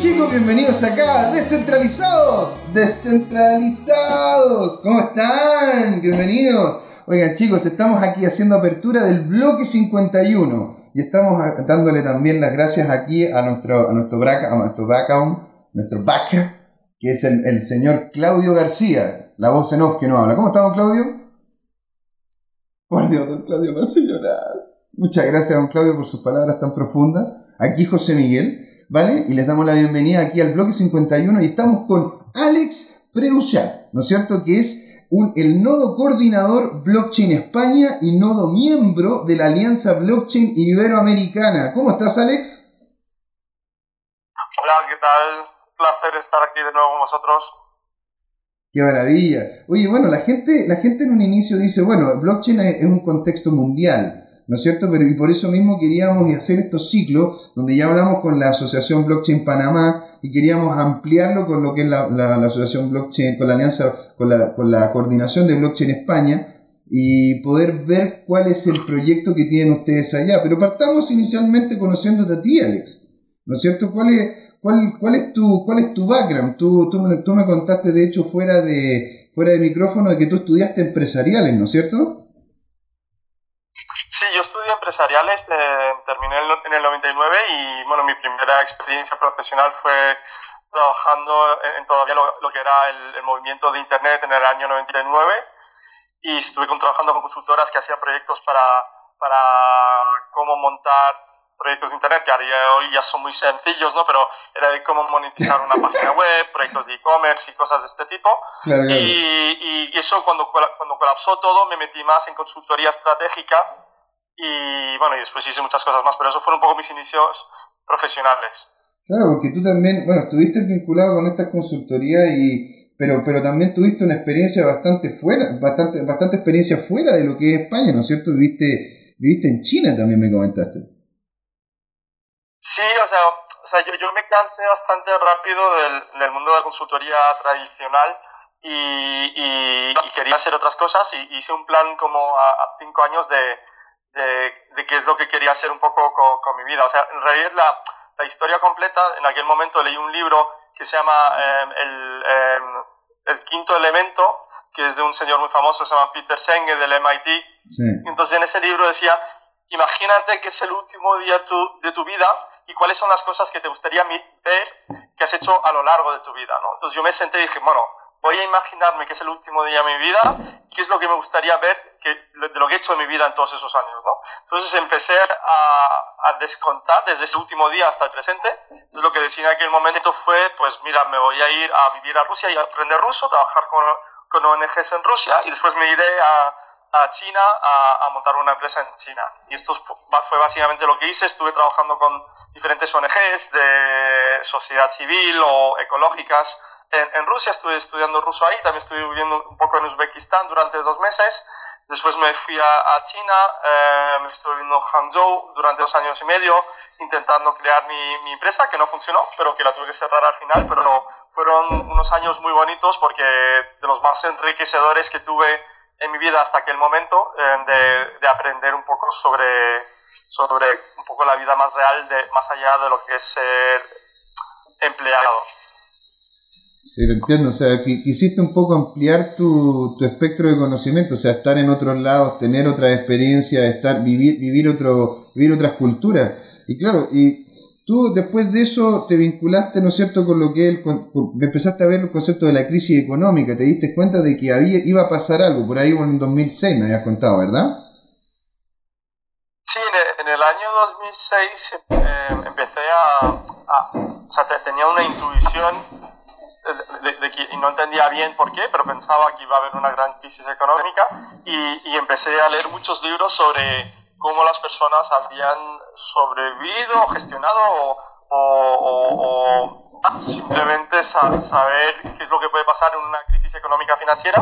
chicos, bienvenidos acá, descentralizados, descentralizados, ¿cómo están? Bienvenidos. Oigan chicos, estamos aquí haciendo apertura del bloque 51 y estamos dándole también las gracias aquí a nuestro, a nuestro, a nuestro background, nuestro back, que es el, el, señor Claudio García, la voz en off que no habla. ¿Cómo estamos Claudio? Por Dios, don Claudio, me hace llorar. Muchas gracias, don Claudio, por sus palabras tan profundas. Aquí José Miguel. ¿Vale? Y les damos la bienvenida aquí al bloque 51 y estamos con Alex Preuchat, ¿no es cierto? Que es un, el nodo coordinador Blockchain España y nodo miembro de la Alianza Blockchain Iberoamericana. ¿Cómo estás, Alex? Hola, ¿qué tal? Un placer estar aquí de nuevo con vosotros. Qué maravilla. Oye, bueno, la gente, la gente en un inicio dice, bueno, blockchain es un contexto mundial. ¿No es cierto? Pero y por eso mismo queríamos hacer estos ciclos, donde ya hablamos con la Asociación Blockchain Panamá y queríamos ampliarlo con lo que es la, Asociación Blockchain, con la alianza, con la, con la coordinación de Blockchain España y poder ver cuál es el proyecto que tienen ustedes allá. Pero partamos inicialmente conociéndote a ti, Alex, ¿no es cierto? ¿Cuál es, cuál, cuál es, tu, cuál es tu background? Tú, tú, tú me contaste, de hecho, fuera de, fuera de micrófono, de que tú estudiaste empresariales, ¿no es cierto? Empresariales, eh, terminé en el 99 y bueno, mi primera experiencia profesional fue trabajando en, todavía lo, que era el, movimiento de Internet en el año 99 y estuve trabajando con consultoras que hacían proyectos para, para cómo montar proyectos de Internet, que hoy ya son muy sencillos, ¿no? Pero era de cómo monetizar una página web, proyectos de e-commerce y cosas de este tipo. Y, y, eso cuando, cuando colapsó todo me metí más en consultoría estratégica y bueno, y después hice muchas cosas más, pero eso fueron un poco mis inicios profesionales. Claro, porque tú también, bueno, estuviste vinculado con esta consultoría y pero, pero también tuviste una experiencia bastante fuera, bastante, bastante experiencia fuera de lo que es España, ¿no es cierto? Viviste, viviste en China también me comentaste. Sí, o sea, o sea yo, yo me cansé bastante rápido del, del mundo de la consultoría tradicional y, y, quería hacer otras cosas y hice un plan como a cinco años de, de, qué es lo que quería hacer un poco con, mi vida. O sea, en realidad la, la, historia completa, en aquel momento leí un libro que se llama em, el, em, el, Quinto Elemento, que es de un señor muy famoso, se llama Peter Senge del MIT. Entonces en ese libro decía, imagínate que es el último día tu, de tu vida y cuáles son las cosas que te gustaría ver que has hecho a lo largo de tu vida. ¿no? Entonces yo me senté y dije, bueno, voy a imaginarme que es el último día de mi vida qué es lo que me gustaría ver que, de lo que he hecho en mi vida en todos esos años, ¿no? Entonces empecé a, a descontar desde ese último día hasta el presente. Entonces lo que decía en aquel momento fue, pues mira, me voy a ir a vivir a Rusia y a aprender ruso, trabajar con, con ONGs en Rusia y después me iré a, a China a, a, montar una empresa en China. Y esto fue básicamente lo que hice. Estuve trabajando con diferentes ONGs de sociedad civil o ecológicas en, Rusia, estuve estudiando ruso ahí, también estuve viviendo un poco en Uzbekistán durante dos meses. Después me fui a, China, eh, me estuve viviendo en Hangzhou durante dos años y medio, intentando crear mi, empresa, que no funcionó, pero que la tuve que cerrar al final. Pero fueron unos años muy bonitos porque de los más enriquecedores que tuve en mi vida hasta aquel momento, eh, de, de, aprender un poco sobre, sobre un poco la vida más real, de, más allá de lo que es ser empleado. Sí, lo entiendo. O sea, quisiste un poco ampliar tu, tu, espectro de conocimiento, o sea, estar en otros lados, tener otra experiencia, estar, vivir, vivir, otro, vivir otras culturas. Y claro, y tú después de eso te vinculaste, ¿no es cierto?, con lo que el, empezaste a ver el concepto de la crisis económica, te diste cuenta de que había, iba a pasar algo, por ahí en 2006 me habías contado, ¿verdad? Sí, en el, año 2006 eh, empecé a, a, o sea, tenía una intuición de, que, y no entendía bien por qué, pero pensaba que iba a haber una gran crisis económica y, y empecé a leer muchos libros sobre cómo las personas habían sobrevivido, gestionado o, o, simplemente saber qué es lo que puede pasar en una crisis económica financiera.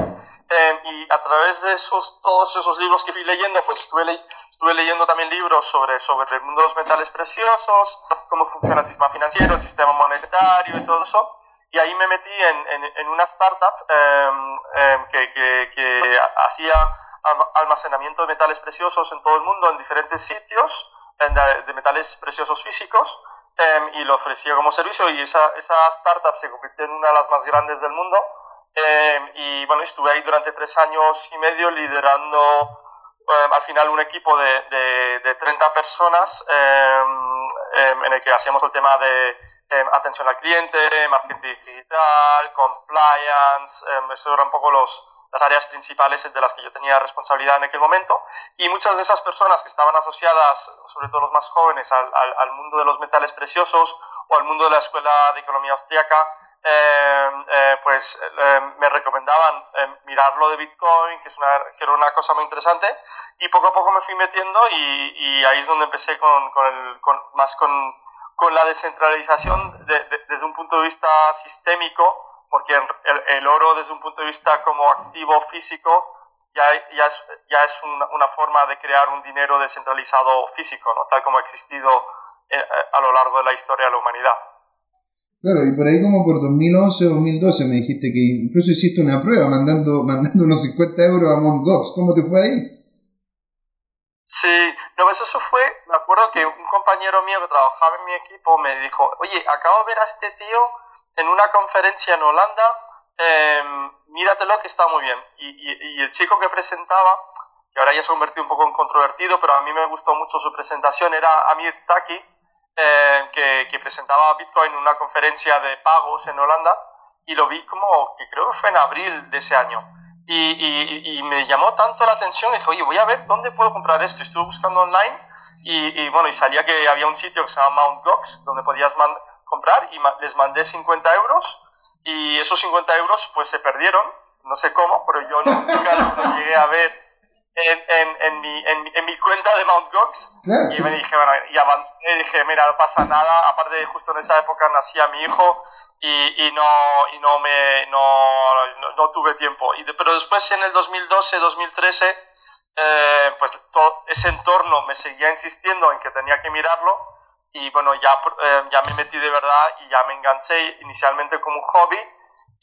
Eh, y a través de esos, todos esos libros que fui leyendo, pues estuve, estuve leyendo también libros sobre, sobre el mundo de los metales preciosos, cómo funciona el sistema financiero, el sistema monetario y todo eso y ahí me metí en, en, una startup em, em, que, que, que, hacía almacenamiento de metales preciosos en todo el mundo, en diferentes sitios de, metales preciosos físicos. em, y lo ofrecía como servicio y esa, esa startup se convirtió en una de las más grandes del mundo. Y bueno, estuve ahí durante tres años y medio liderando al final un equipo de, de, de 30 personas en el que hacíamos el tema de atención al cliente, marketing digital, compliance, eso eran un poco los, las áreas principales de las que yo tenía responsabilidad en aquel momento. Y muchas de esas personas que estaban asociadas, sobre todo los más jóvenes, al, al, mundo de los metales preciosos o al mundo de la Escuela de Economía Austriaca, eh, eh, pues eh, me recomendaban mirarlo de Bitcoin, que, es una, que era una cosa muy interesante, y poco a poco me fui metiendo y, y ahí es donde empecé con, con, el, con más con, con, la descentralización desde un punto de vista sistémico, porque el, oro desde un punto de vista como activo físico ya, ya es, ya es una, una, forma de crear un dinero descentralizado físico, ¿no? tal como ha existido eh, a lo largo de la historia de la humanidad. Claro, y por ahí como por 2011 o 2012 me dijiste que incluso hiciste una prueba mandando, mandando unos 50 euros a Mt. Gox. ¿Cómo te fue ahí? Sí, no, pues eso fue, me acuerdo que un compañero mío que trabajaba en mi equipo me dijo, oye, acabo de ver a este tío en una conferencia en Holanda, eh, míratelo que está muy bien. Y, el chico que presentaba, que ahora ya se ha convertido un poco en controvertido, pero a mí me gustó mucho su presentación, era Amir Taki, eh, que, presentaba Bitcoin en una conferencia de pagos en Holanda, y lo vi como, que creo que fue en abril de ese año. Y, me llamó tanto la atención, dije, oye, voy a ver dónde puedo comprar esto. Estuve buscando online y, bueno, y salía que había un sitio que se llama Mount Gox, donde podías comprar y les mandé 50 euros y esos 50 euros pues se perdieron, no sé cómo, pero yo nunca los llegué a ver en, en, en, mi, en, mi, cuenta de Mount Gox. Y me dije, bueno, y dije, mira, no pasa nada, aparte justo en esa época nacía mi hijo y, y, no, y no, me, no, no, tuve tiempo. Y pero después en el 2012, 2013, eh, pues todo ese entorno me seguía insistiendo en que tenía que mirarlo. Y bueno, ya, eh, ya me metí de verdad y ya me enganché inicialmente como un hobby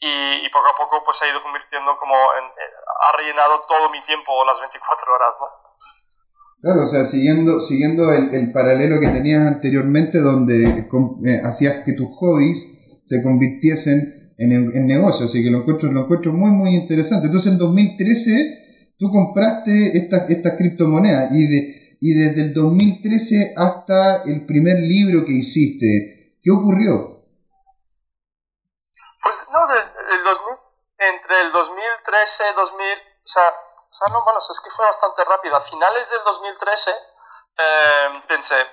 y, poco a poco pues ha ido convirtiendo como en, eh, ha rellenado todo mi tiempo las 24 horas, ¿no? Claro, o sea, siguiendo, siguiendo el, el paralelo que tenías anteriormente donde eh, hacías que tus hobbies se convirtiesen en, en negocios, así que lo encuentro, lo encuentro muy, muy interesante. Entonces en 2013 tú compraste estas esta criptomonedas y de, y desde el 2013 hasta el primer libro que hiciste. ¿Qué ocurrió? Pues no, el 2000, entre el 2013 2000, o sea, o sea, no, bueno, es que fue bastante rápido. A finales del 2013 eh, pensé,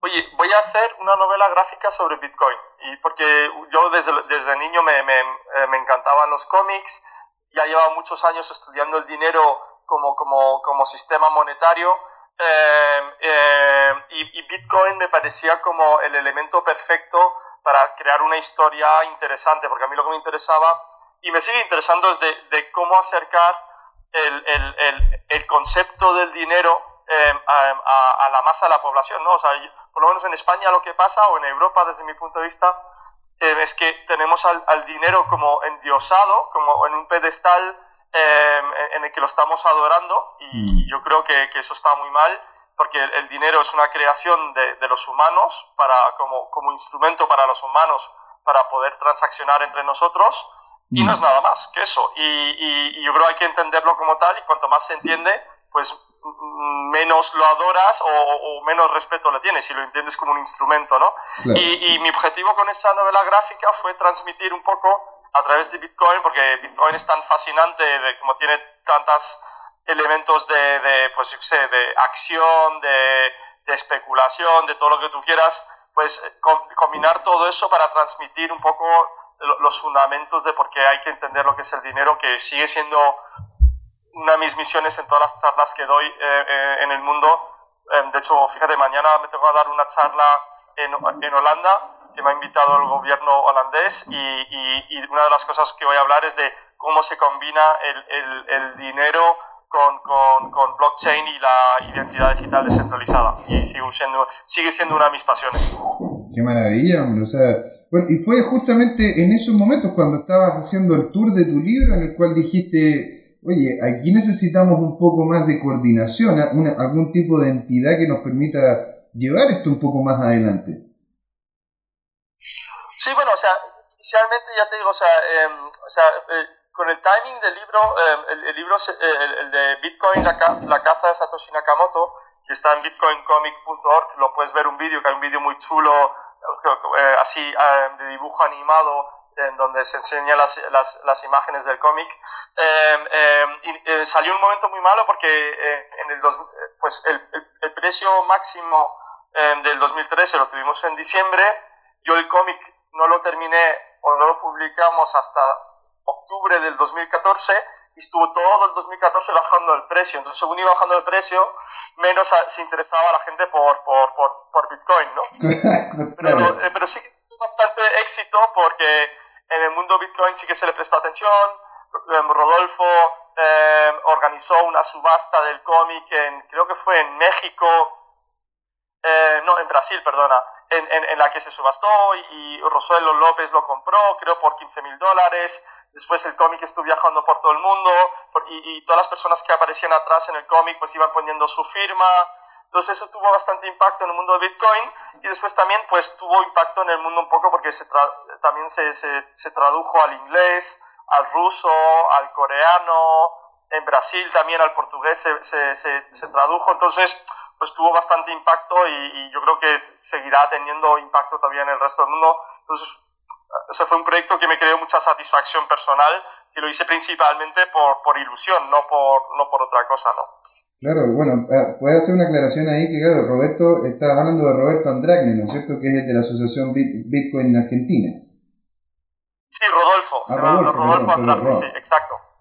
oye, voy a hacer una novela gráfica sobre Bitcoin. Y porque yo desde, desde niño me, me, eh, me encantaban los cómics, ya llevaba muchos años estudiando el dinero como, como, como sistema monetario eh, eh, y, y, Bitcoin me parecía como el elemento perfecto para crear una historia interesante, porque a mí lo que me interesaba y me sigue interesando es de, de cómo acercar el, el, el, concepto del dinero eh, a, a, la masa de la población, ¿no? O sea, por lo menos en España lo que pasa, o en Europa desde mi punto de vista, es que tenemos al, al dinero como endiosado, como en un pedestal Em, en el que lo estamos adorando y mm. yo creo que, que eso está muy mal porque el, dinero es una creación de, de, los humanos para, como, como instrumento para los humanos para poder transaccionar entre nosotros y no es mm. nada más que eso. Y, y, yo creo que hay que entenderlo como tal y cuanto más se entiende, pues menos lo adoras o, o, menos respeto le tienes y lo entiendes como un instrumento, ¿no? Y, y, mi objetivo con esa novela gráfica fue transmitir un poco a través de Bitcoin, porque Bitcoin es tan fascinante, de, como tiene tantos elementos de, de pues, sé, de acción, de, de, especulación, de todo lo que tú quieras, pues eh, combinar todo eso para transmitir un poco los fundamentos de por qué hay que entender lo que es el dinero, que sigue siendo una de mis misiones en todas las charlas que doy eh, eh, en el mundo. de hecho, fíjate, mañana me tengo a dar una charla en, en Holanda que me ha invitado el gobierno holandés y, y, una de las cosas que voy a hablar es de cómo se combina el, el, el dinero con, con, con, blockchain y la identidad digital descentralizada. Y sigue siendo, sigue siendo una de mis pasiones. Qué maravilla, hombre. O sea, bueno, y fue justamente en esos momentos cuando estabas haciendo el tour de tu libro en el cual dijiste, oye, aquí necesitamos un poco más de coordinación, algún tipo de entidad que nos permita llevar esto un poco más adelante. Sí, bueno, o sea, inicialmente ya te digo, o sea, em, o sea eh, con el timing del libro, em, el, libro, el, de Bitcoin, la, la caza de Satoshi Nakamoto, que está en bitcoincomic.org, lo puedes ver un vídeo, que hay un vídeo muy chulo, eh, así de dibujo animado, en donde se enseñan las, las, imágenes del cómic. y, salió un momento muy malo porque en el dos, pues el, el, precio máximo del 2013 lo tuvimos en diciembre, yo el cómic no lo terminé o no lo publicamos hasta octubre del 2014 y estuvo todo el 2014 bajando el precio. Entonces, según iba bajando el precio, menos se interesaba la gente por, por, por, Bitcoin, ¿no? pero, eh, pero, sí es bastante éxito porque en el mundo Bitcoin sí que se le prestó atención. Em, Rodolfo em, organizó una subasta del cómic, en, creo que fue en México, eh, no, en Brasil, perdona, en, la que se subastó y, Rosuelo López lo compró, creo por 15 mil dólares. Después el cómic estuvo viajando por todo el mundo y, todas las personas que aparecían atrás en el cómic pues iban poniendo su firma. Entonces eso tuvo bastante impacto en el mundo de Bitcoin y después también pues tuvo impacto en el mundo un poco porque se también se, se, tradujo al inglés, al ruso, al coreano, en Brasil también al portugués se, se tradujo. Entonces pues tuvo bastante impacto y, yo creo que seguirá teniendo impacto todavía en el resto del mundo. Entonces, ese fue un proyecto que me creó mucha satisfacción personal y lo hice principalmente por, por ilusión, no por, no por otra cosa, ¿no? Claro, bueno, eh, puede hacer una aclaración ahí que, claro, Roberto, está hablando de Roberto Andragne, ¿no es cierto? Que es el de la Asociación Bitcoin en Argentina. Sí, Rodolfo. Ah, Rodolfo, Rodolfo sí, exacto.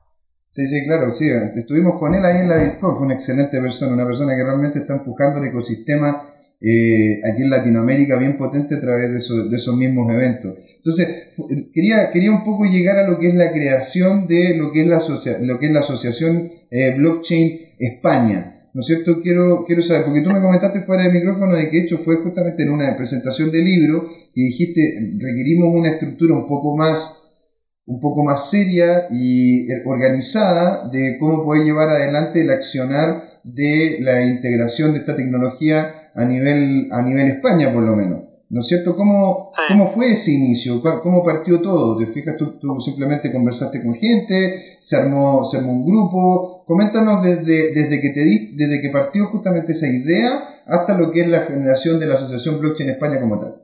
Sí, sí, claro, sí. Estuvimos con él ahí en la Bitcoin, fue una excelente persona, una persona que realmente está empujando el ecosistema eh, aquí en Latinoamérica bien potente a través de, de, esos mismos eventos. Entonces, quería, quería un poco llegar a lo que es la creación de lo que es la, lo que es la Asociación eh, Blockchain España. ¿No es cierto? Quiero, quiero saber, porque tú me comentaste fuera de micrófono de que hecho fue justamente en una presentación de libro y dijiste requerimos una estructura un poco más un poco más seria y eh, organizada de cómo poder llevar adelante el accionar de la integración de esta tecnología a nivel, a nivel España, por lo menos. ¿No es cierto? ¿Cómo, ¿Cómo fue ese inicio? ¿Cómo partió todo? ¿Te fijas? Tú, tú, simplemente conversaste con gente, se armó, se armó un grupo. Coméntanos desde, desde, que te di, desde que partió justamente esa idea hasta lo que es la generación de la Asociación Blockchain España como tal.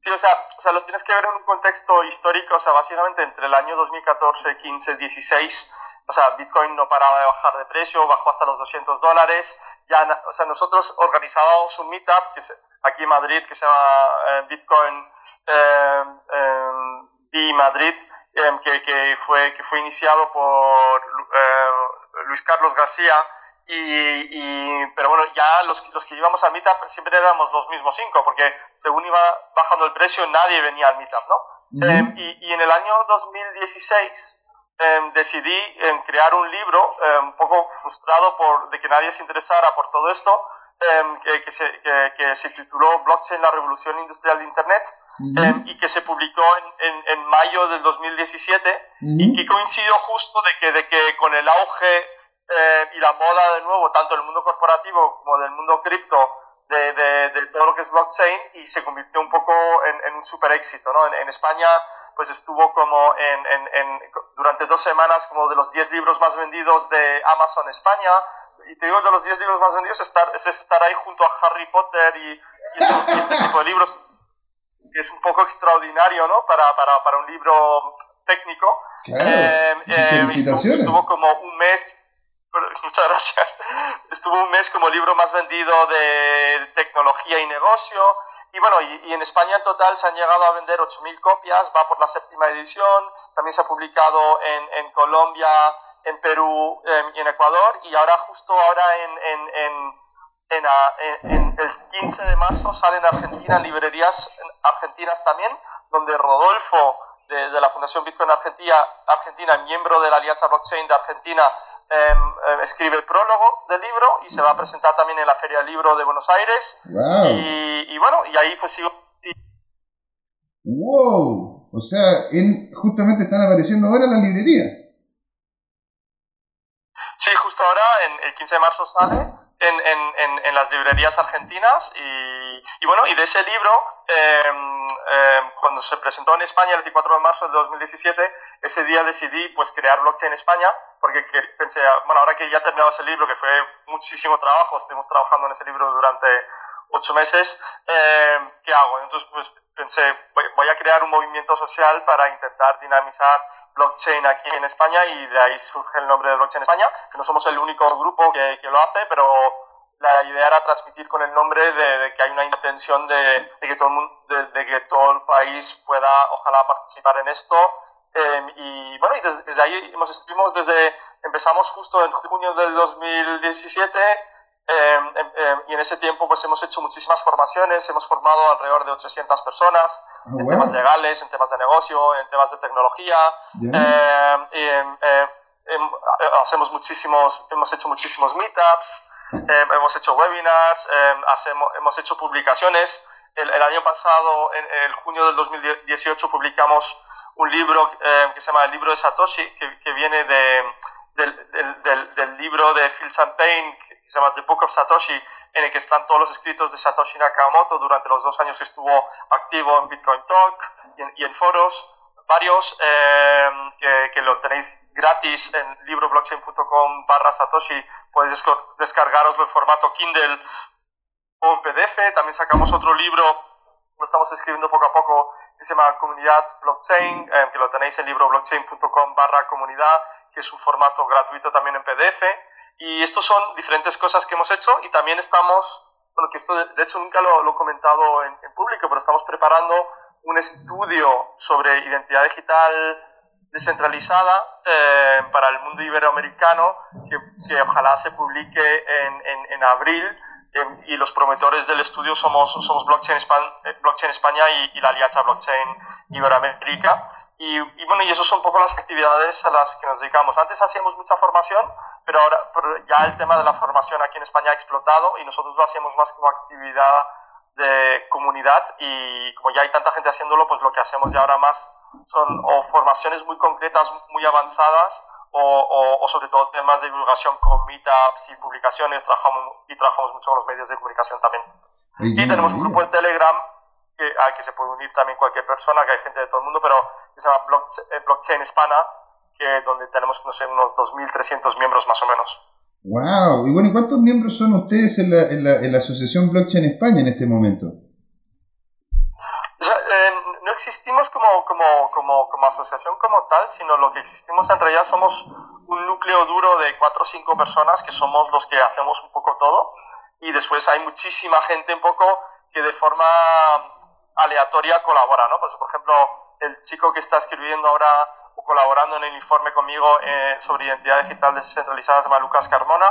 Sí, o sea, o sea, lo tienes que ver en un contexto histórico, o sea, básicamente entre el año 2014, 15, 16, o sea, Bitcoin no paraba de bajar de precio, bajó hasta los 200 dólares. Ya, o sea, nosotros organizábamos un meetup que aquí en Madrid que se llama eh, Bitcoin eh, eh, Madrid, em, que, que, fue, que fue iniciado por eh, Luis Carlos García y, pero bueno, ya los, los que íbamos al meetup siempre éramos los mismos cinco, porque según iba bajando el precio, nadie venía al meetup, ¿no? Em, y, y, en el año 2016 em, decidí em, crear un libro, un poco frustrado por de que nadie se interesara por todo esto, que, que, se, que, se, tituló Blockchain, la revolución industrial de Internet, y que se publicó en, en, mayo del 2017, y que coincidió justo de que, de que con el auge eh, y la moda de nuevo, tanto del mundo corporativo como del mundo cripto, de, de, todo lo que es blockchain, y se convirtió un poco en, un super éxito. ¿no? En, España pues estuvo como en, en, durante dos semanas como de los 10 libros más vendidos de Amazon España, y te digo de los 10 libros más vendidos estar, es estar ahí junto a Harry Potter y, este tipo de libros, que es un poco extraordinario ¿no? para, para, para un libro técnico. Claro. Eh, eh, estuvo como un mes Muchas gracias. Estuvo un mes como libro más vendido de tecnología y negocio. Y bueno, y, en España en total se han llegado a vender 8.000 copias, va por la séptima edición. También se ha publicado en, en Colombia, en Perú em, y en Ecuador. Y ahora, justo ahora en, en, en, el 15 de marzo sale en Argentina, en librerías argentinas también, donde Rodolfo de, de la Fundación Bitcoin Argentina, Argentina, miembro de la Alianza Blockchain de Argentina, Em, em, escribe el prólogo del libro y se va a presentar también en la Feria del Libro de Buenos Aires. Y, bueno, y ahí pues sigo. ¡Wow! O sea, en, justamente están apareciendo ahora en la librería. Sí, justo ahora, en, el 15 de marzo sale en, en, en las librerías argentinas y, y, bueno, y de ese libro, em, cuando se presentó en España el 24 de marzo de 2017, ese día decidí pues crear blockchain en España, porque pensé, bueno, ahora que ya he terminado ese libro, que fue muchísimo trabajo, estuvimos trabajando en ese libro durante ocho meses, em, ¿qué hago? Entonces, pues pensé, voy, a crear un movimiento social para intentar dinamizar blockchain aquí en España y de ahí surge el nombre de Blockchain España, que no somos el único grupo que, que lo hace, pero la idea era transmitir con el nombre de, que hay una intención de, que todo el mundo, de, que todo el país pueda, ojalá, participar en esto. Em, y bueno, y desde, ahí hemos, estuvimos desde, empezamos justo en junio del 2017 em, em, y en ese tiempo pues hemos hecho muchísimas formaciones, hemos formado alrededor de 800 personas ah, en temas legales, en temas de negocio, en temas de tecnología. hacemos muchísimos, hemos hecho muchísimos meetups. Eh, hemos hecho webinars, eh, hacemos, hemos hecho publicaciones. El, el, año pasado, en el junio del 2018, publicamos un libro eh, que se llama El libro de Satoshi, que, que viene de, del, del, del, libro de Phil Champagne, que se llama The Book of Satoshi, en el que están todos los escritos de Satoshi Nakamoto. Durante los dos años que estuvo activo en Bitcoin Talk y en, foros. Varios que, que, lo tenéis gratis en libroblockchain.com barra Satoshi. Podéis descargaroslo en formato Kindle o en PDF. También sacamos otro libro, lo estamos escribiendo poco a poco, que se llama Comunidad Blockchain, eh, que lo tenéis en libroblockchain.com barra comunidad, que es un formato gratuito también en PDF. Y estos son diferentes cosas que hemos hecho y también estamos, bueno, que esto de, hecho nunca lo, he comentado en, en público, pero estamos preparando un estudio sobre identidad digital descentralizada eh, para el mundo iberoamericano que, que ojalá se publique en, en, en abril eh, y los promotores del estudio somos, somos Blockchain, eh, Blockchain España y, y, la Alianza Blockchain Iberoamérica. Y, y, bueno, y esas son un poco las actividades a las que nos dedicamos. Antes hacíamos mucha formación, pero ahora pero ya el tema de la formación aquí en España ha explotado y nosotros lo hacemos más como actividad de comunidad y como ya hay tanta gente haciéndolo, pues lo que hacemos ya ahora más son o formaciones muy concretas, muy avanzadas o, o, sobre todo temas de divulgación con meetups y publicaciones trabajamos, y trabajamos mucho con los medios de comunicación también. y tenemos un grupo en Telegram que, al que se puede unir también cualquier persona, que hay gente de todo el mundo, pero que se llama Blockchain, eh, Blockchain Hispana, que donde tenemos, no sé, unos 2.300 miembros más o menos. ¡Wow! Y bueno, ¿y cuántos miembros son ustedes en la, en la, en la Asociación Blockchain España en este momento? O sea, eh, no existimos como, como, como, como, asociación como tal, sino lo que existimos en realidad somos un núcleo duro de cuatro o cinco personas que somos los que hacemos un poco todo. Y después hay muchísima gente un poco que de forma aleatoria colabora, ¿no? Pues, por ejemplo, el chico que está escribiendo ahora colaborando en el informe conmigo eh, sobre identidad digital descentralizada, se llama Lucas Carmona,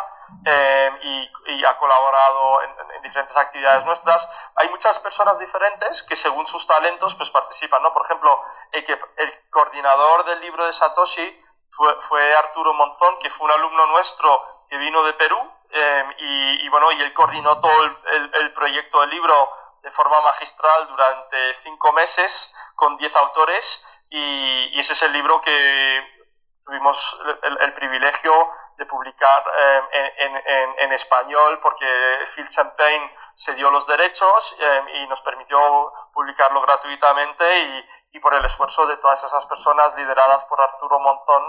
eh, y, ha colaborado en, diferentes actividades nuestras. Hay muchas personas diferentes que según sus talentos pues participan, ¿no? Por ejemplo, el, que, el coordinador del libro de Satoshi fue, fue, Arturo Montón, que fue un alumno nuestro que vino de Perú, eh, y, y, bueno, y él coordinó todo el, el proyecto del libro de forma magistral durante cinco meses con diez autores y, ese es el libro que tuvimos el, privilegio de publicar eh, en, en, español porque Phil Champagne se dio los derechos eh, y nos permitió publicarlo gratuitamente y, por el esfuerzo de todas esas personas lideradas por Arturo Montón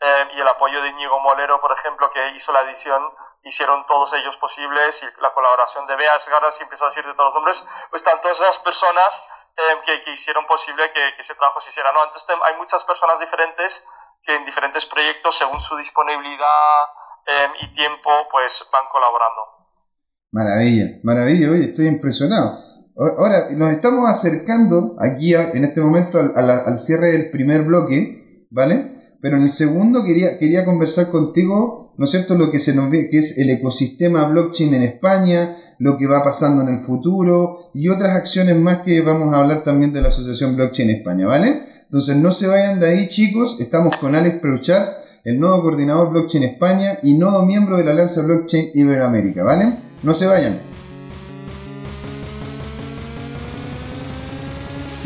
eh, y el apoyo de Íñigo Molero, por ejemplo, que hizo la edición, hicieron todos ellos posibles y la colaboración de Bea Garas y empezó a decir de todos los nombres, pues están todas esas personas Em, que, hicieron posible que, ese trabajo se hiciera. ¿no? Entonces hay muchas personas diferentes que en diferentes proyectos, según su disponibilidad em, y tiempo, pues van colaborando. Maravilla, maravilla, oye, estoy impresionado. Ahora, nos estamos acercando aquí en este momento al, al, cierre del primer bloque, ¿vale? Pero en el segundo quería, quería conversar contigo, ¿no es cierto?, lo que se nos ve, que es el ecosistema blockchain en España, lo que va pasando en el futuro y otras acciones más que vamos a hablar también de la Asociación Blockchain España, ¿vale? Entonces no se vayan de ahí chicos, estamos con Alex Prouchat, el nuevo coordinador Blockchain España y nuevo miembro de la Alianza Blockchain Iberoamérica, ¿vale? No se vayan.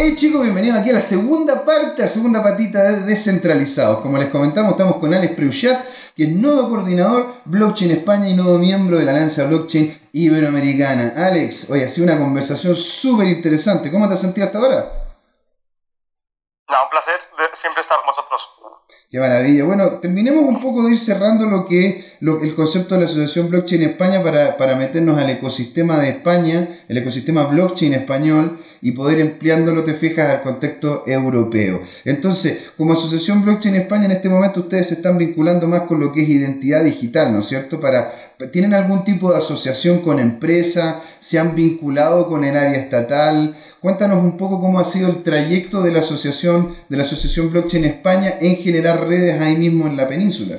Hey chicos, bienvenidos aquí a la segunda parte, la segunda patita de Descentralizados. Como les comentamos, estamos con Alex Preuchat, que es nuevo coordinador Blockchain España y nuevo miembro de la Alianza Blockchain Iberoamericana. Alex, hoy ha sido una conversación súper interesante. ¿Cómo te has sentido hasta ahora? Un placer siempre estar con vosotros. Qué maravilla. Bueno, terminemos un poco de ir cerrando lo que es el concepto de la Asociación Blockchain España para, para meternos al ecosistema de España, el ecosistema blockchain español y poder empleándolo, te fijas, al contexto europeo. Entonces, como Asociación Blockchain España, en este momento ustedes se están vinculando más con lo que es identidad digital, ¿no es cierto? Para, ¿Tienen algún tipo de asociación con empresa? ¿Se han vinculado con el área estatal? Cuéntanos un poco cómo ha sido el trayecto de la asociación, de la Asociación Blockchain España en generar redes ahí mismo en la península.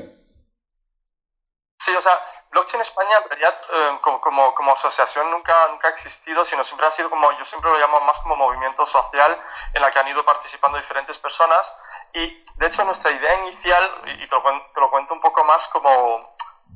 Sí, o sea, Blockchain España en realidad eh, como, asociación nunca, ha existido, sino siempre ha sido como, yo siempre lo llamo más como movimiento social en la que han ido participando diferentes personas. Y de hecho nuestra idea inicial, y te lo cuento un poco más como,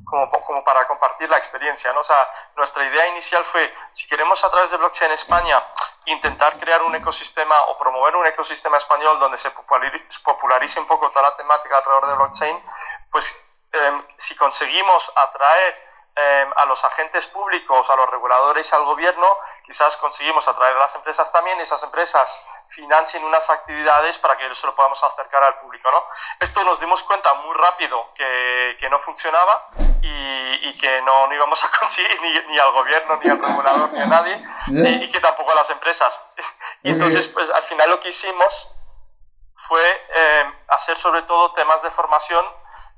como, como, para compartir la experiencia, ¿no? O sea, nuestra idea inicial fue, si queremos a través de Blockchain España intentar crear un ecosistema o promover un ecosistema español donde se popularice un poco toda la temática alrededor de blockchain, pues Em, si conseguimos atraer em, a los agentes públicos, a los reguladores al gobierno, quizás conseguimos atraer a las empresas también y esas empresas financien unas actividades para que se lo podamos acercar al público. ¿no? Esto nos dimos cuenta muy rápido que, que no funcionaba y, y que no, no, íbamos a conseguir ni, ni, al gobierno, ni al regulador, ni a nadie, y, y, que tampoco a las empresas. Y entonces, pues al final lo que hicimos fue eh, hacer sobre todo temas de formación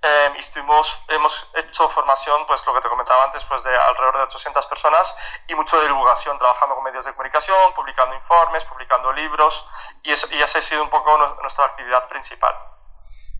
eh, estuvimos, hemos hecho formación, pues lo que te comentaba antes, pues de alrededor de 800 personas y mucho de divulgación, trabajando con medios de comunicación, publicando informes, publicando libros y, es, y esa ha sido un poco nuestra actividad principal.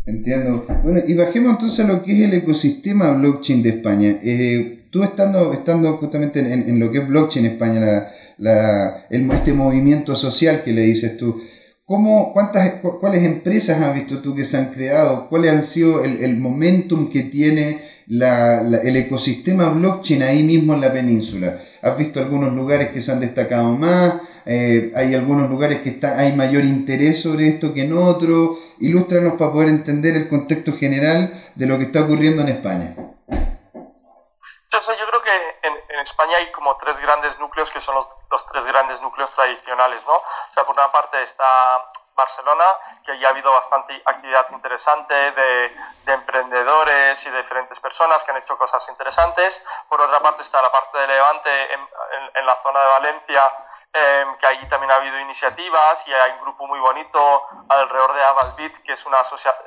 Entiendo. Bueno, y bajemos entonces a lo que es el ecosistema blockchain de España. Eh, tú estando, estando justamente en, en, lo que es blockchain España, la, la, este movimiento social que le dices tú, ¿Cómo, cuántas, ¿Cuáles empresas has visto tú que se han creado? ¿Cuáles han sido el, el momentum que tiene la, el ecosistema blockchain ahí mismo en la península? ¿Has visto algunos lugares que se han destacado más? Eh, ¿Hay algunos lugares que está, hay mayor interés sobre esto que en otros? Ilústranos para poder entender el contexto general de lo que está ocurriendo en España. Entonces, yo creo que en, en, España hay como tres grandes núcleos que son los, los, tres grandes núcleos tradicionales, ¿no? O sea, por una parte está Barcelona, que ya ha habido bastante actividad interesante de, de, emprendedores y de diferentes personas que han hecho cosas interesantes. Por otra parte está la parte de Levante, en, en, en la zona de Valencia, eh, que allí también ha habido iniciativas y hay un grupo muy bonito alrededor de Avalbit, que es, una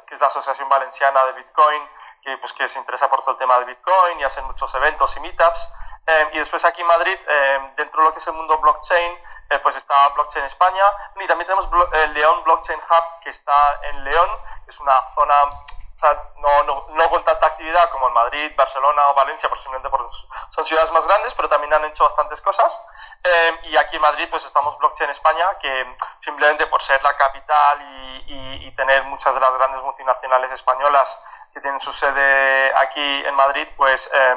que es la Asociación Valenciana de Bitcoin, que, pues, que se interesa por todo el tema de Bitcoin y hacen muchos eventos y meetups. Eh, y después aquí en Madrid, eh, dentro de lo que es el mundo blockchain, eh, pues está Blockchain España y también tenemos el León Blockchain Hub que está en León, es una zona o sea, no, no, no, con tanta actividad como en Madrid, Barcelona o Valencia, posiblemente porque son ciudades más grandes, pero también han hecho bastantes cosas. Eh, y aquí en Madrid pues estamos Blockchain España, que simplemente por ser la capital y, y, y tener muchas de las grandes multinacionales españolas que tienen su sede aquí en Madrid, pues, eh,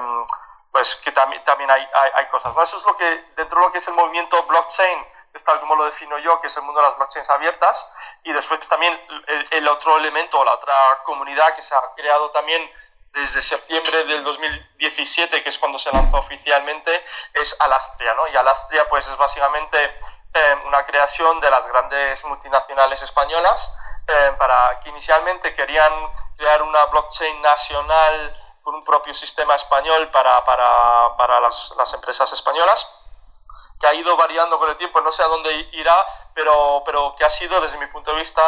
pues que también, también hay, hay, hay, cosas. ¿no? Eso es lo que, dentro de lo que es el movimiento blockchain, es tal como lo defino yo, que es el mundo de las blockchains abiertas, y después también el, el otro elemento, la otra comunidad que se ha creado también desde septiembre del 2017, que es cuando se lanzó oficialmente, es Alastria, ¿no? Y Alastria, pues es básicamente eh, una creación de las grandes multinacionales españolas eh, para que inicialmente querían crear una blockchain nacional con un propio sistema español para, para, para las, las, empresas españolas, que ha ido variando con el tiempo, no sé a dónde irá, pero, pero que ha sido, desde mi punto de vista,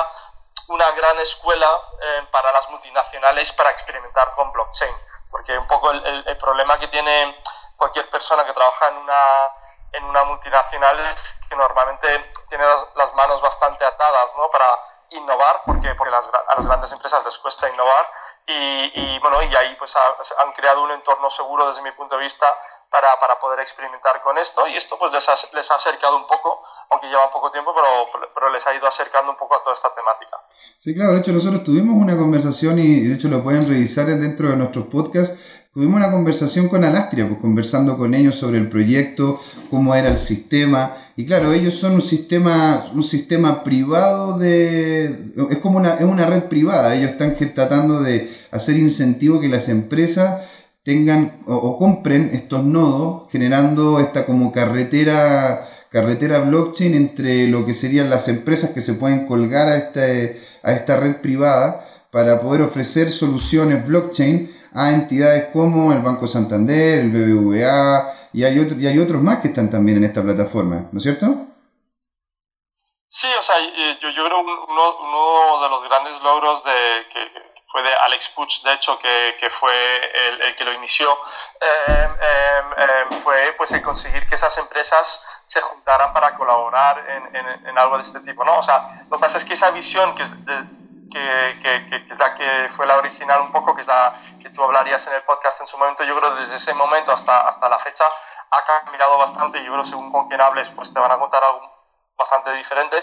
una gran escuela eh, para las multinacionales para experimentar con blockchain. porque un poco el, el, problema que tiene cualquier persona que trabaja en una, en una multinacional es que normalmente tiene las, manos bastante atadas ¿no? para innovar, porque, porque las, a las grandes empresas les cuesta innovar y, bueno, y ahí pues han creado un entorno seguro desde mi punto de vista para, para poder experimentar con esto y esto pues les ha, les ha acercado un poco, aunque lleva poco tiempo, pero, pero les ha ido acercando un poco a toda esta temática. Sí, claro, de hecho nosotros tuvimos una conversación y de hecho lo pueden revisar dentro de nuestros podcasts. Tuvimos una conversación con Alastria, pues conversando con ellos sobre el proyecto, cómo era el sistema. Y claro, ellos son un sistema, un sistema privado de... Es como una, es una red privada. Ellos están tratando de hacer incentivo que las empresas tengan o, compren estos nodos, generando esta como carretera, carretera blockchain entre lo que serían las empresas que se pueden colgar a, este, a esta red privada para poder ofrecer soluciones blockchain a entidades como el Banco Santander, el BBVA, y hay, otro, y hay otros más que están también en esta plataforma, ¿no es cierto? Sí, o sea, yo, yo creo uno, uno de los grandes logros de, que, fue de Alex Puch, de hecho, que, que fue el, el, que lo inició, eh, eh, fue pues el conseguir que esas empresas se juntaran para colaborar en, en, en, algo de este tipo, ¿no? O sea, lo que pasa es que esa visión que es, que, que, que, es la que fue la original un poco, que es la que tú hablarías en el podcast en su momento, yo creo desde ese momento hasta, hasta la fecha ha cambiado bastante y yo creo según con quien hables pues te van a contar algo bastante diferente,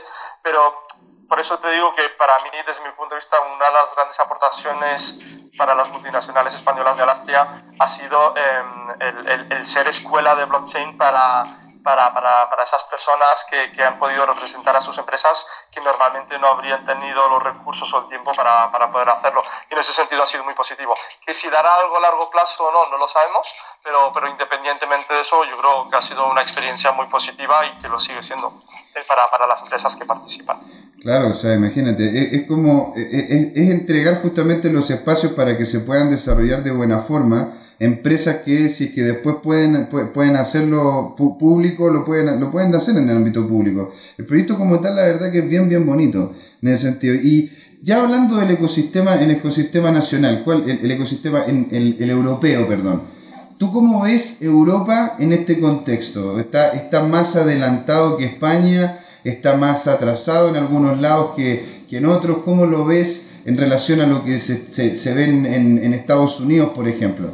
pero por eso te digo que para mí, desde mi punto de vista, una de las grandes aportaciones para las multinacionales españolas de Alastria ha sido eh, el, el, ser escuela de blockchain para, para, para, para esas personas que, que, han podido representar a sus empresas que normalmente no habrían tenido los recursos o el tiempo para, para, poder hacerlo. Y en ese sentido ha sido muy positivo. Que si dará algo a largo plazo o no, no lo sabemos, pero, pero independientemente de eso, yo creo que ha sido una experiencia muy positiva y que lo sigue siendo eh, para, para las empresas que participan. Claro, o sea, imagínate, es, como, es, es, entregar justamente los espacios para que se puedan desarrollar de buena forma, empresas que si que después pueden, pueden hacerlo público, lo pueden, lo pueden hacer en el ámbito público. El proyecto como tal, la verdad que es bien, bien bonito en ese sentido. Y ya hablando del ecosistema, el ecosistema nacional, ¿cuál? El, ecosistema, el, el europeo, perdón. ¿Tú cómo ves Europa en este contexto? ¿Está, está más adelantado que España? está más atrasado en algunos lados que, que en otros. ¿Cómo lo ves en relación a lo que se, se, ve en, Estados Unidos, por ejemplo?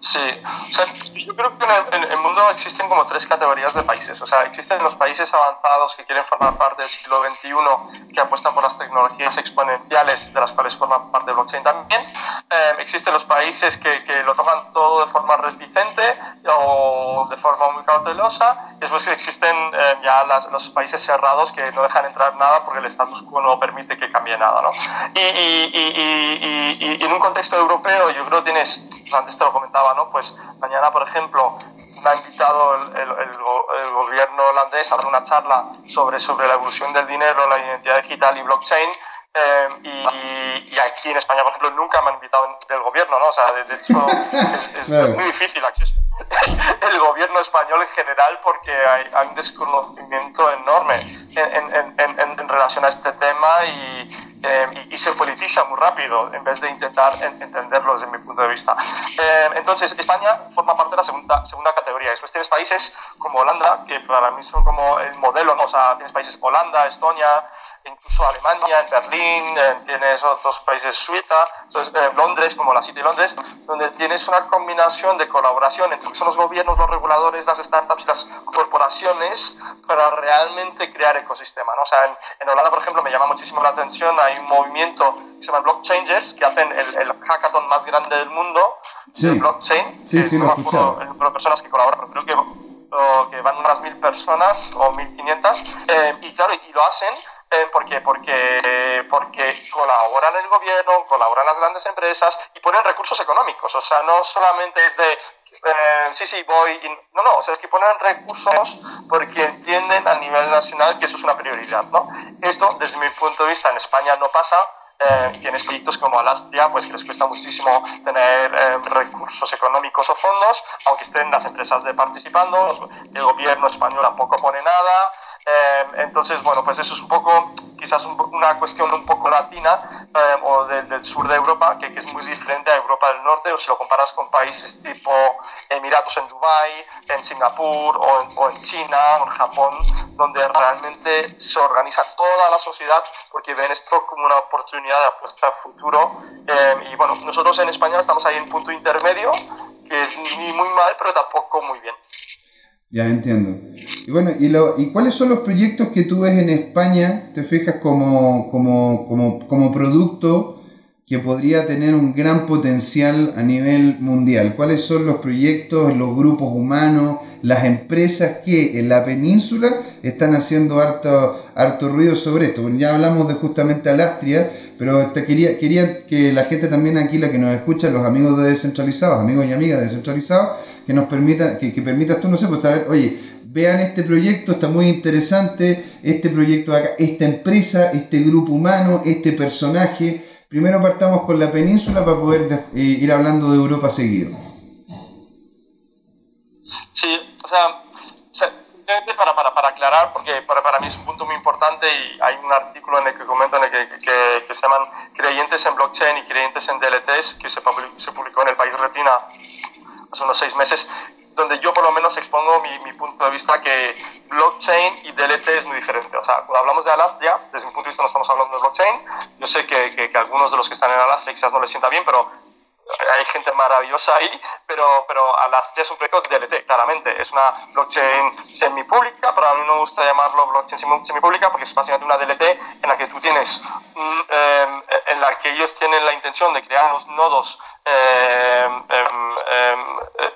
Sí, o sea, yo creo que en el, mundo existen como tres categorías de países. O sea, existen los países avanzados que quieren formar parte del siglo XXI, que apuestan por las tecnologías exponenciales, de las cuales forma parte blockchain también. Eh, existen los países que, que, lo toman todo de forma reticente o de forma muy cautelosa. Después existen eh, ya las, los países cerrados que no dejan entrar nada porque el status quo no permite que cambie nada. ¿no? Y, y, y, y, en un contexto europeo, yo creo que tienes, antes te lo comentaba, ¿no? pues mañana, por ejemplo, me ha invitado el, el, el, gobierno holandés a dar una charla sobre, sobre la evolución del dinero, la identidad digital y blockchain. Eh, y, y, aquí en España, por ejemplo, nunca me han invitado del gobierno, ¿no? O sea, de, de hecho, es, es claro. muy difícil acceso el gobierno español en general porque hay, hay un desconocimiento enorme en, en, en, en, relación a este tema y, eh, y, y, se politiza muy rápido en vez de intentar entenderlo desde mi punto de vista. Eh, entonces, España forma parte de la segunda, segunda categoría. Después tienes países como Holanda, que para mí son como el modelo, ¿no? O sea, tienes países Holanda, Estonia, incluso Alemania, en Berlín, eh, tienes otros países, Suiza, entonces, eh, Londres, como la City de Londres, donde tienes una combinación de colaboración entre son los gobiernos, los reguladores, las startups y las corporaciones para realmente crear ecosistema. ¿no? O sea, en, en, Holanda, por ejemplo, me llama muchísimo la atención, hay un movimiento que se llama Blockchangers, que hacen el, el hackathon más grande del mundo sí. de blockchain. Sí, sí, acuerdo el número de personas que colaboran, creo que, que van unas mil personas o mil quinientas. Eh, y claro, y lo hacen eh, ¿Por qué? Porque, porque colaboran el gobierno, colaboran las grandes empresas y ponen recursos económicos. O sea, no solamente es de, eh, sí, sí, voy. No, no, o sea, es que ponen recursos porque entienden a nivel nacional que eso es una prioridad. ¿no? Esto, desde mi punto de vista, en España no pasa. Eh, y tienes proyectos como Alastia, pues que les cuesta muchísimo tener eh, recursos económicos o fondos, aunque estén las empresas de participando, el gobierno español tampoco pone nada, Em, entonces, bueno, pues eso es un poco, quizás una cuestión un poco latina em, o del sur de Europa, que, que, es muy diferente a Europa del Norte, o si lo comparas con países tipo Emiratos en Dubái, en Singapur, o en, o en China, o en Japón, donde realmente se organiza toda la sociedad porque ven esto como una oportunidad de apuesta futuro. Em, y bueno, nosotros en España estamos ahí en punto intermedio, que es ni muy mal, pero tampoco muy bien. Ya entiendo. Y bueno, ¿y, lo, ¿y cuáles son los proyectos que tú ves en España, te fijas como, como, como, como producto que podría tener un gran potencial a nivel mundial? ¿Cuáles son los proyectos, los grupos humanos, las empresas que en la península están haciendo harto, harto ruido sobre esto? Bueno, ya hablamos de justamente Alastria, pero te quería, quería que la gente también aquí, la que nos escucha, los amigos de Descentralizados, amigos y amigas de Descentralizados, que nos permita, que, que permitas tú, no sé, pues saber, oye, vean este proyecto, está muy interesante, este proyecto acá, esta empresa, este grupo humano, este personaje. Primero partamos con la península para poder eh, ir hablando de Europa seguido. Sí, o sea, simplemente para, para, para aclarar, porque para, para, mí es un punto muy importante y hay un artículo en el que comento en el que, que, se llaman creyentes en blockchain y creyentes en DLTs que se publicó en el país Retina hace unos seis meses, donde yo por lo menos expongo mi, mi, punto de vista que blockchain y DLT es muy diferente. O sea, cuando hablamos de Alastria, desde mi punto de vista no estamos hablando de blockchain. Yo sé que, que, que algunos de los que están en Alastria quizás no les sienta bien, pero hay gente maravillosa ahí, pero, pero Alastria es un proyecto DLT, claramente. Es una blockchain semipública, pero a mí no me gusta llamarlo blockchain semipública porque es básicamente una DLT en la que tú tienes, eh, en la que ellos tienen la intención de crear unos nodos eh, eh,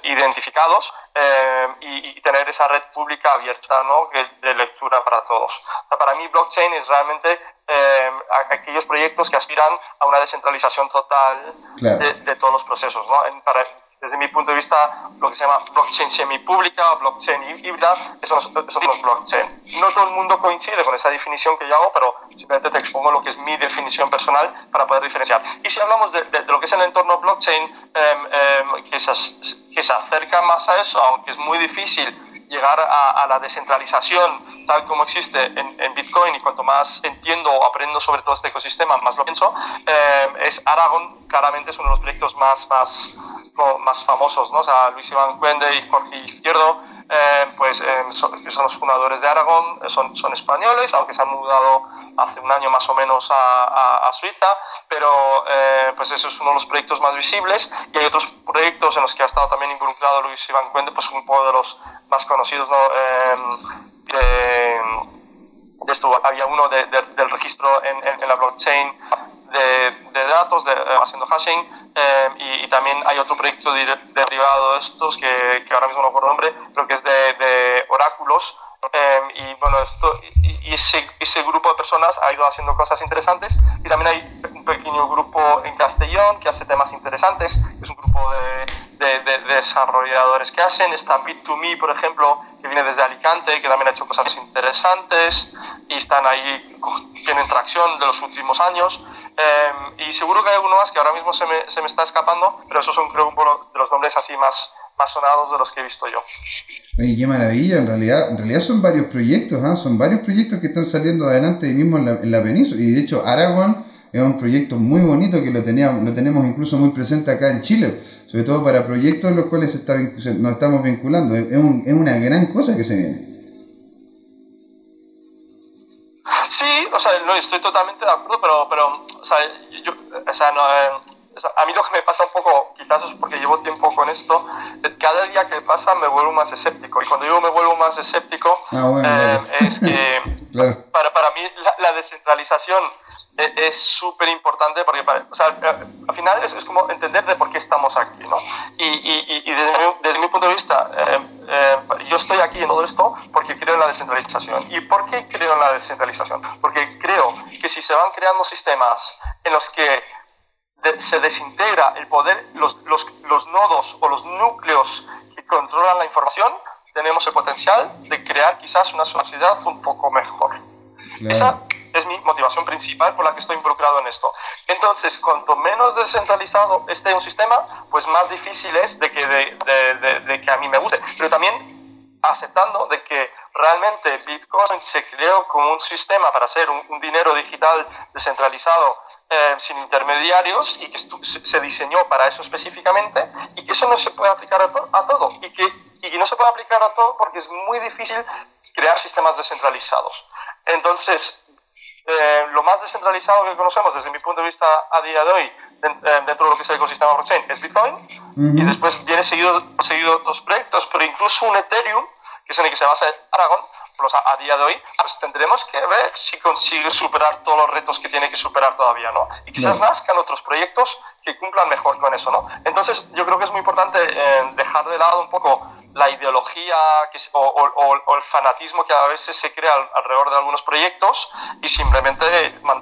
identificados y, y, tener esa red pública abierta ¿no? de lectura para todos. O sea, para mí blockchain es realmente aquellos proyectos que aspiran a una descentralización total claro. de, de, todos los procesos. ¿no? En, para, desde mi punto de vista, lo que se llama blockchain semipública o blockchain híbrida, eso, eso es blockchain. No todo el mundo coincide con esa definición que yo hago, pero simplemente te expongo lo que es mi definición personal para poder diferenciar. Y si hablamos de, de, de lo que es el entorno blockchain, eh, eh, que, se, que se acerca más a eso, aunque es muy difícil llegar a, a, la descentralización tal como existe en, en, Bitcoin y cuanto más entiendo o aprendo sobre todo este ecosistema, más lo pienso, eh, es Aragon claramente es uno de los proyectos más, más, más famosos, ¿no? O sea, Luis Iván Cuende y Jorge Izquierdo, eh, pues eh, son, son, los fundadores de Aragon, son, son españoles, aunque se han mudado hace un año más o menos a, a, a Suiza, pero eh, pues eso es uno de los proyectos más visibles y hay otros proyectos en los que ha estado también involucrado Luis Iván Cuende, pues un poco de los más conocidos, ¿no? Eh, de esto había uno de, de, del registro en, en, en la blockchain de, de, datos, de, eh, haciendo hashing, eh, y, también hay otro proyecto de, derivado de estos que, ahora mismo no recuerdo el nombre, pero que es de, oráculos. Eh, y bueno, esto, y, y ese, grupo de personas ha ido haciendo cosas interesantes. Y también hay un pequeño grupo en Castellón que hace temas interesantes, es un grupo de, desarrolladores que hacen. Está Bit2Me, por ejemplo, que viene desde Alicante, que también ha hecho cosas interesantes y están ahí, tienen tracción de los últimos años. Eh, y seguro que hay alguno más que ahora mismo se me, se me está escapando, pero esos son creo un poco de los nombres así más, más sonados de los que he visto yo. Oye, qué maravilla, en realidad, en realidad son varios proyectos, ¿eh? son varios proyectos que están saliendo adelante ahí mismo en la, en la península, y de hecho Aragón es un proyecto muy bonito que lo, teníamos, lo tenemos incluso muy presente acá en Chile, sobre todo para proyectos en los cuales está, nos estamos vinculando, es, un, es una gran cosa que se viene. Sí, o sea, no estoy totalmente de acuerdo, pero, pero o sea, yo, o sea, no, eh, o sea, a mí lo que me pasa un poco, quizás es porque llevo tiempo con esto, cada día que pasa me vuelvo más escéptico. Y cuando digo me vuelvo más escéptico, ah, bueno, eh, claro. es que claro. para, para mí la, la descentralización es súper importante porque, o sea, al final es, es, como entender de por qué estamos aquí, ¿no? Y, y, y desde, mi, desde, mi, punto de vista, eh, eh, yo estoy aquí en todo esto porque creo en la descentralización. ¿Y por qué creo en la descentralización? Porque creo que si se van creando sistemas en los que de, se desintegra el poder, los, los, los nodos o los núcleos que controlan la información, tenemos el potencial de crear quizás una sociedad un poco mejor. Claro. Esa es mi motivación principal por la que estoy involucrado en esto. Entonces, cuanto menos descentralizado esté un sistema, pues más difícil es de que, de, que a mí me guste. Pero también aceptando de que realmente Bitcoin se creó como un sistema para ser un, dinero digital descentralizado eh, sin intermediarios y que se diseñó para eso específicamente y que eso no se puede aplicar a, todo y que, y no se puede aplicar a todo porque es muy difícil crear sistemas descentralizados. Entonces, eh, lo más descentralizado que conocemos desde mi punto de vista a día de hoy eh, dentro de lo que es el ecosistema blockchain es Bitcoin. Y después viene seguido, seguido dos proyectos, pero incluso un Ethereum, que es en el que se basa Aragon, a, día de hoy, pues tendremos que ver si consigue superar todos los retos que tiene que superar todavía, ¿no? Y quizás nazcan otros proyectos que cumplan mejor con eso, ¿no? Entonces, yo creo que es muy importante eh, dejar de lado un poco la ideología que, o, el fanatismo que a veces se crea alrededor de algunos proyectos y simplemente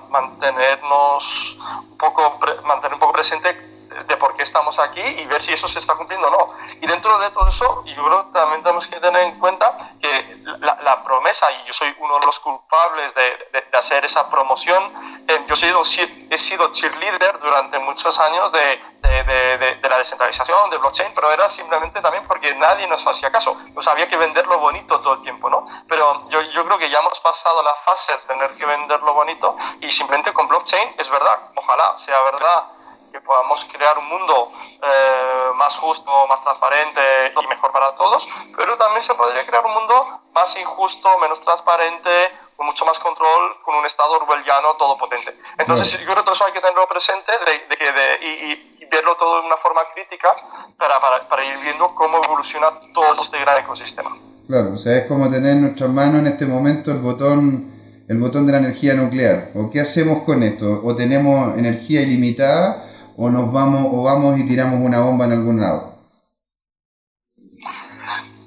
mantenernos un poco, mantener un poco presente de por qué estamos aquí y ver si eso se está cumpliendo o no. Y dentro de todo eso, yo creo que también tenemos que tener en cuenta que la, promesa, y yo soy uno de los culpables de, de, hacer esa promoción, eh, yo he sido, he sido cheerleader durante muchos años de, de, la descentralización, de blockchain, pero era simplemente también porque nadie nos hacía caso. Pues había que venderlo bonito todo el tiempo, ¿no? Pero yo, yo creo que ya hemos pasado la fase de tener que venderlo bonito y simplemente con blockchain es verdad, ojalá sea verdad que podamos crear un mundo eh, más justo, más transparente y mejor para todos, pero también se podría crear un mundo más injusto, menos transparente, con mucho más control, con un Estado orwelliano todo potente. Entonces, yo creo que eso hay que tenerlo presente de, que de, y, verlo todo de una forma crítica para, para, para, ir viendo cómo evoluciona todo este gran ecosistema. Claro, o sea, es como tener en nuestras manos en este momento el botón el botón de la energía nuclear. ¿O qué hacemos con esto? ¿O tenemos energía ilimitada o nos vamos o vamos y tiramos una bomba en algún lado?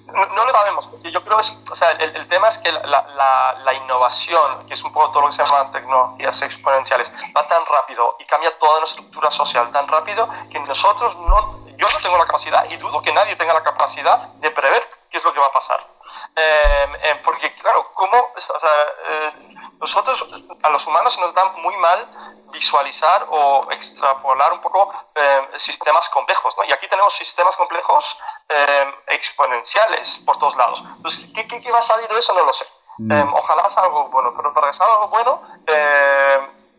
No, lo sabemos. Yo creo que o sea, el, tema es que la, la, innovación, que es un poco todo lo que se llama tecnologías exponenciales, va tan rápido y cambia toda nuestra estructura social tan rápido que nosotros no, yo no tengo la capacidad y dudo que nadie tenga la capacidad de prever qué es lo que va a pasar. Eh, eh, porque, claro, ¿cómo? O sea, eh, nosotros, a los humanos, nos da muy mal visualizar o extrapolar un poco sistemas complejos. ¿no? Y aquí tenemos sistemas complejos exponenciales por todos lados. Entonces, ¿qué, ¿qué, va a salir de eso? No lo sé. Mm. ojalá sea algo bueno, pero para que sea algo bueno,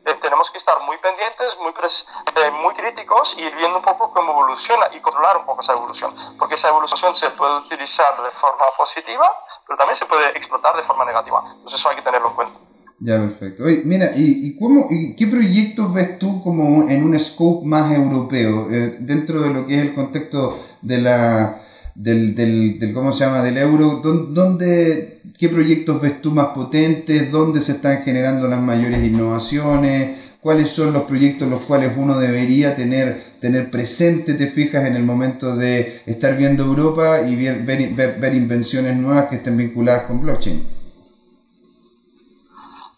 eh, tenemos que estar muy pendientes, muy, eh, muy críticos y ir viendo un poco cómo evoluciona y controlar un poco esa evolución. Porque esa evolución se puede utilizar de forma positiva, pero también se puede explotar de forma negativa. Entonces eso hay que tenerlo en cuenta. Ya, perfecto. Oye, mira, ¿y, cómo, y qué proyectos ves tú como en un scope más europeo, eh, dentro de lo que es el contexto de la, del, del, del, ¿cómo se llama?, del euro, ¿dónde, ¿qué proyectos ves tú más potentes? ¿Dónde se están generando las mayores innovaciones? ¿Cuáles son los proyectos los cuales uno debería tener, tener presente, te fijas, en el momento de estar viendo Europa y ver, ver, ver, invenciones nuevas que estén vinculadas con blockchain?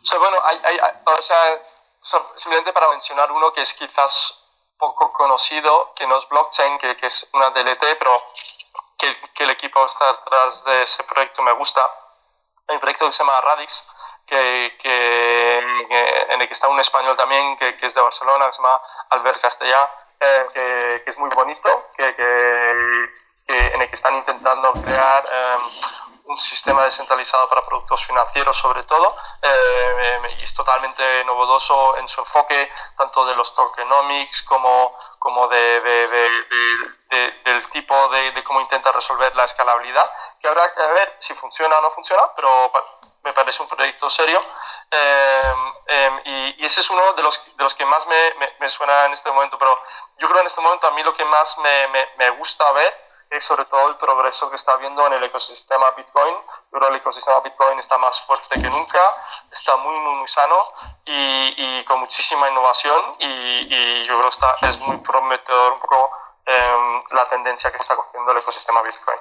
O sea, bueno, hay, hay, o sea, simplemente para mencionar uno que es quizás poco conocido, que no es blockchain, que, que es una DLT, pero que, el equipo está detrás de ese proyecto me gusta. Hay un proyecto que se llama Radix, que, en el que está un español también, que, es de Barcelona, que se llama Albert Castellá, eh, que, es muy bonito, que, en el que están intentando crear eh, un sistema descentralizado para productos financieros sobre todo eh, y es totalmente novedoso en su enfoque tanto de los tokenomics como, como de, del tipo de, cómo intenta resolver la escalabilidad que habrá que ver si funciona o no funciona pero me parece un proyecto serio eh, eh, y, ese es uno de los, de los que más me, me, suena en este momento pero yo creo en este momento a mí lo que más me, me gusta ver es sobre todo el progreso que está habiendo en el ecosistema Bitcoin. pero el ecosistema Bitcoin está más fuerte que nunca, está muy, muy, muy sano y, y con muchísima innovación y, y, yo creo que está, es muy prometedor un poco em, la tendencia que está cogiendo el ecosistema Bitcoin.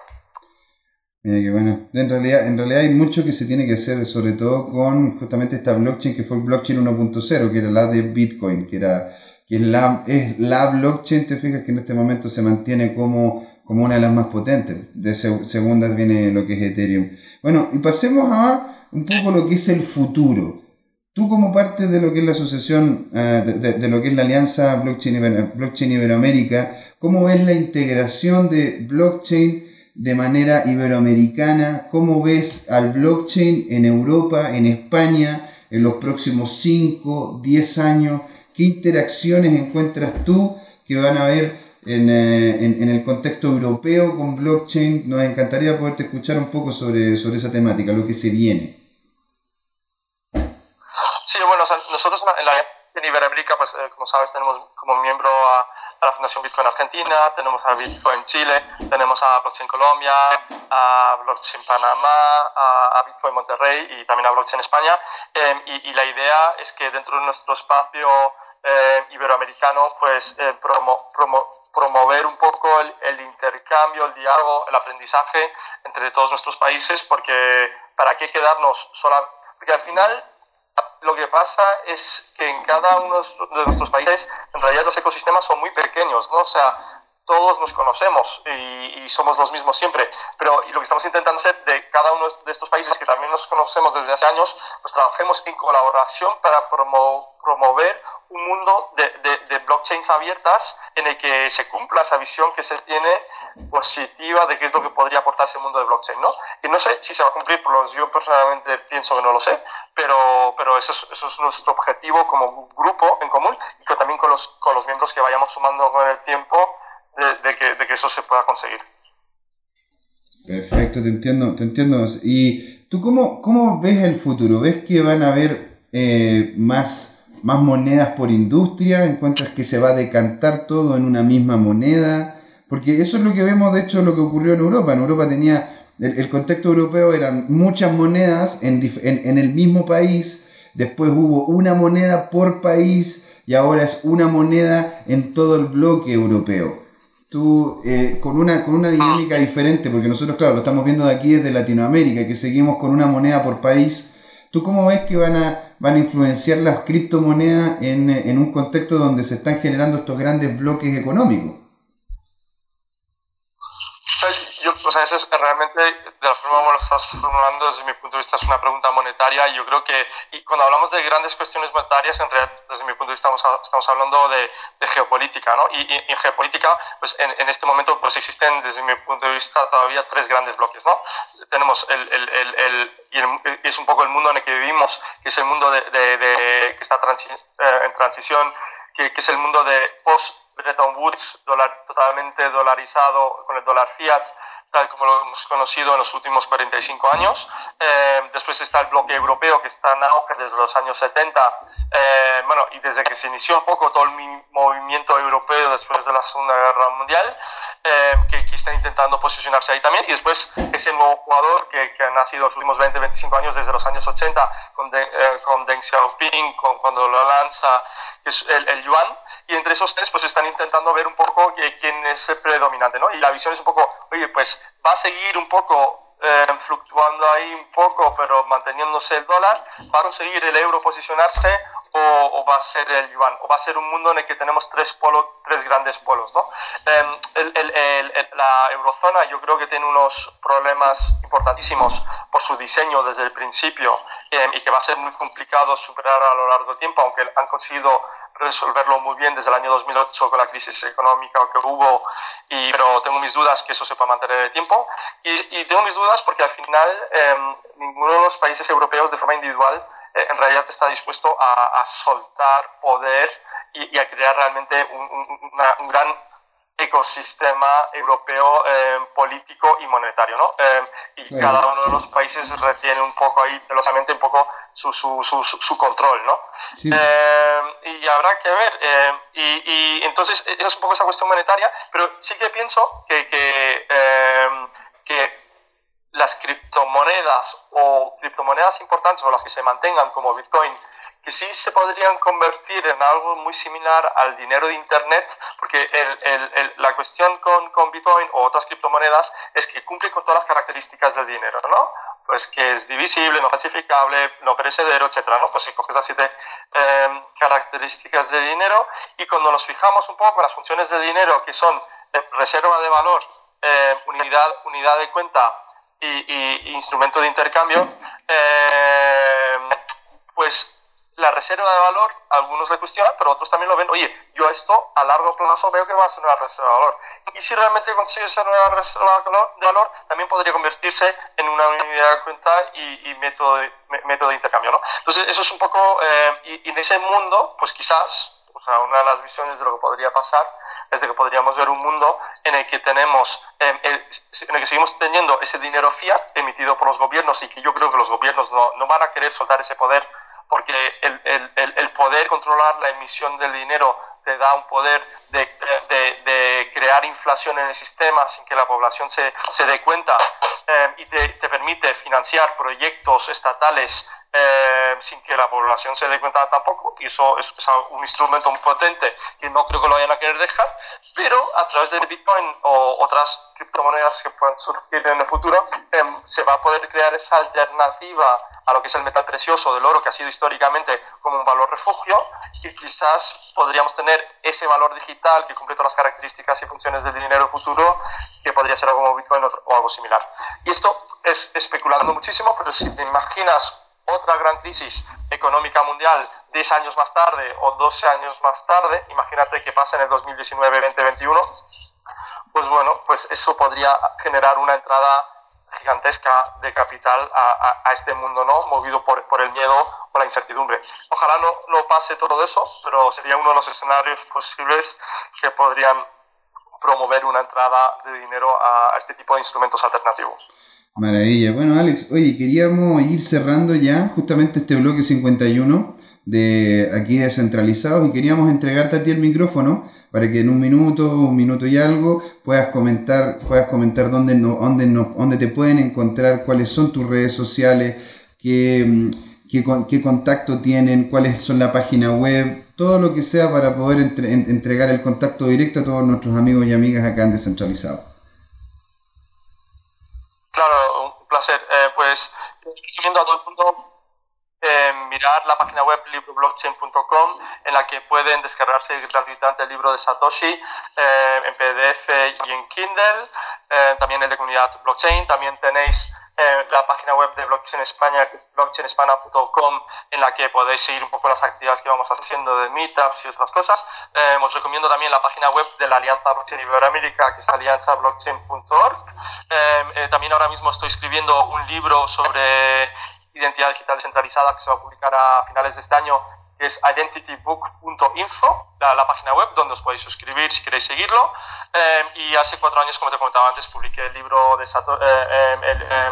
Mira qué bueno. En realidad, en realidad hay mucho que se tiene que hacer, sobre todo con justamente esta blockchain que fue el blockchain 1.0, que era la de Bitcoin, que era que es la, es la blockchain, te fijas que en este momento se mantiene como como una de las más potentes. De segunda viene lo que es Ethereum. Bueno, y pasemos a un poco lo que es el futuro. Tú como parte de lo que es la asociación, eh, de, lo que es la alianza Blockchain, Blockchain Iberoamérica, ¿cómo ves la integración de blockchain de manera iberoamericana? ¿Cómo ves al blockchain en Europa, en España, en los próximos 5, 10 años? ¿Qué interacciones encuentras tú que van a haber en, eh, en, el contexto europeo con blockchain? Nos encantaría poderte escuchar un poco sobre, sobre esa temática, lo que se viene. Sí, bueno, nosotros en, la, en Iberoamérica, pues eh, como sabes, tenemos como miembro a, la Fundación Bitcoin Argentina, tenemos a Bitcoin Chile, tenemos a Blockchain Colombia, a Blockchain Panamá, a, Bitcoin Monterrey y también a Blockchain España. Em, y, la idea es que dentro de nuestro espacio eh, iberoamericano, pues eh, promover un poco el, intercambio, el diálogo, el aprendizaje entre todos nuestros países, porque para qué quedarnos sola, porque al final lo que pasa es que en cada uno de nuestros países, en realidad los ecosistemas son muy pequeños, ¿no? O sea, todos nos conocemos y, somos los mismos siempre, pero lo que estamos intentando hacer de cada uno de estos países que también nos conocemos desde hace años, pues trabajemos en colaboración para promover un mundo de, de, blockchains abiertas en el que se cumpla esa visión que se tiene positiva de qué es lo que podría aportar ese mundo de blockchain, ¿no? Y no sé si se va a cumplir, yo personalmente pienso que no lo sé, pero, pero eso, es, eso es nuestro objetivo como grupo en común y también con los, con los miembros que vayamos sumando con el tiempo de, que, de que eso se pueda conseguir. Perfecto, te entiendo, te entiendo. ¿Y tú cómo, cómo ves el futuro? ¿Ves que van a haber eh, más, más monedas por industria? ¿Encuentras que se va a decantar todo en una misma moneda? Porque eso es lo que vemos, de hecho, lo que ocurrió en Europa. En Europa tenía, el, contexto europeo eran muchas monedas en, en, en el mismo país. Después hubo una moneda por país y ahora es una moneda en todo el bloque europeo tú, eh, con, una, con una dinámica diferente, porque nosotros, claro, lo estamos viendo de aquí desde Latinoamérica, que seguimos con una moneda por país, ¿tú cómo ves que van a, van a influenciar las criptomonedas en, en un contexto donde se están generando estos grandes bloques económicos? Yo, o sea, es realmente, de la forma como lo estás formulando, desde mi punto de vista, es una pregunta monetaria. Yo creo que y cuando hablamos de grandes cuestiones monetarias, en realidad, desde mi punto de vista, estamos, estamos hablando de, de, geopolítica, ¿no? Y, en geopolítica, pues en, en, este momento, pues existen, desde mi punto de vista, todavía tres grandes bloques, ¿no? Tenemos el, el, el, el y es un poco el mundo en el que vivimos, que es el mundo de, de, que está eh, en transición, que, que, es el mundo de post Bretton Woods, totalmente dolarizado con el dólar fiat, tal como lo hemos conocido en los últimos 45 años. Eh, después está el bloque europeo, que está en auge desde los años 70, eh, bueno, y desde que se inició un poco todo el movimiento europeo después de la Segunda Guerra Mundial, eh, que, que, está intentando posicionarse ahí también. Y después ese nuevo jugador que, que ha nacido los últimos 20, 25 años, desde los años 80, con, con Deng Xiaoping, con, cuando lo lanza, que es el, el yuan y entre esos tres pues están intentando ver un poco quién es el predominante, ¿no? Y la visión es un poco, oye, pues va a seguir un poco eh, fluctuando ahí un poco, pero manteniéndose el dólar, va a conseguir el euro posicionarse o, va a ser el yuan, o va a ser un mundo en el que tenemos tres, polos, tres grandes polos, ¿no? Em, el, el, la eurozona yo creo que tiene unos problemas importantísimos por su diseño desde el principio em, y que va a ser muy complicado superar a lo largo del tiempo, aunque han conseguido resolverlo muy bien desde el año 2008 con la crisis económica que hubo, y, pero tengo mis dudas que eso se pueda mantener en el tiempo. Y, tengo mis dudas porque al final eh, ninguno de los países europeos de forma individual eh, en realidad está dispuesto a, soltar poder y, a crear realmente un, un gran ecosistema europeo eh, político y monetario, ¿no? y cada uno de los países retiene un poco ahí, celosamente, un poco su, su, su, su control, ¿no? Eh, y habrá que ver. Y, y, entonces, esa es un poco esa cuestión monetaria, pero sí que pienso que, que, que las criptomonedas o criptomonedas importantes o las que se mantengan como Bitcoin que sí se podrían convertir en algo muy similar al dinero de Internet, porque el, el, la cuestión con, con, Bitcoin o otras criptomonedas es que cumple con todas las características del dinero, ¿no? Pues que es divisible, no falsificable, no perecedero, etcétera, ¿no? Pues si coges las siete eh, características del dinero y cuando nos fijamos un poco en las funciones del dinero, que son eh, reserva de valor, eh, unidad, unidad de cuenta y, y instrumento de intercambio, pues la reserva de valor, algunos le cuestionan, pero otros también lo ven, oye, yo esto a largo plazo veo que va a ser una reserva de valor. Y si realmente consigue ser una reserva de valor, también podría convertirse en una unidad de cuenta y, método, de, método de intercambio. ¿no? Entonces, eso es un poco, eh, y, en ese mundo, pues quizás, o sea, una de las visiones de lo que podría pasar es de que podríamos ver un mundo en el que tenemos, em, en el que seguimos teniendo ese dinero fiat emitido por los gobiernos y que yo creo que los gobiernos no, no van a querer soltar ese poder porque el, el, el, poder controlar la emisión del dinero te da un poder de, de, de, crear inflación en el sistema sin que la población se, se dé cuenta eh, y te, te, permite financiar proyectos estatales eh, sin que la población se dé cuenta tampoco. Y eso es, un instrumento muy potente que no creo que lo vayan a querer dejar, pero a través del Bitcoin o otras criptomonedas que puedan surgir en el futuro, eh, se va a poder crear esa alternativa a lo que es el metal precioso del oro, que ha sido históricamente como un valor refugio, y quizás podríamos tener ese valor digital que cumple todas las características y funciones del dinero futuro, que podría ser algo como Bitcoin o algo similar. Y esto es especulando muchísimo, pero si te imaginas otra gran crisis económica mundial 10 años más tarde o 12 años más tarde, imagínate que pasa en el 2019-2021, pues bueno, pues eso podría generar una entrada gigantesca de capital a, este mundo, ¿no? Movido por, el miedo o la incertidumbre. Ojalá no, no pase todo eso, pero sería uno de los escenarios posibles que podrían promover una entrada de dinero a, este tipo de instrumentos alternativos. Maravilla. Bueno, Alex, oye, queríamos ir cerrando ya justamente este bloque 51 de aquí descentralizados y queríamos entregarte a ti el micrófono para que en un minuto, un minuto y algo, puedas comentar, puedas comentar dónde, no, dónde, no, dónde te pueden encontrar, cuáles son tus redes sociales, qué, qué, qué contacto tienen, cuáles son la página web, todo lo que sea para poder entregar el contacto directo a todos nuestros amigos y amigas acá en Descentralizado. Claro, un placer. Eh, pues recomiendo a todo el mundo eh, mirar la página web libroblockchain.com en la que pueden descargarse gratuitamente el libro de Satoshi eh, en PDF y en Kindle, eh, también el de comunidad blockchain. También tenéis la página web de Blockchain España, que es blockchainespana.com, en la que podéis seguir un poco las actividades que vamos haciendo de meetups y otras cosas. os recomiendo también la página web de la Alianza Blockchain Iberoamérica, que es alianzablockchain.org. también ahora mismo estoy escribiendo un libro sobre identidad digital descentralizada que se va a publicar a finales de este año, es identitybook.info, la, la, página web donde os podéis suscribir si queréis seguirlo. Eh, y hace cuatro años, como te comentaba antes, publiqué el libro de eh, eh,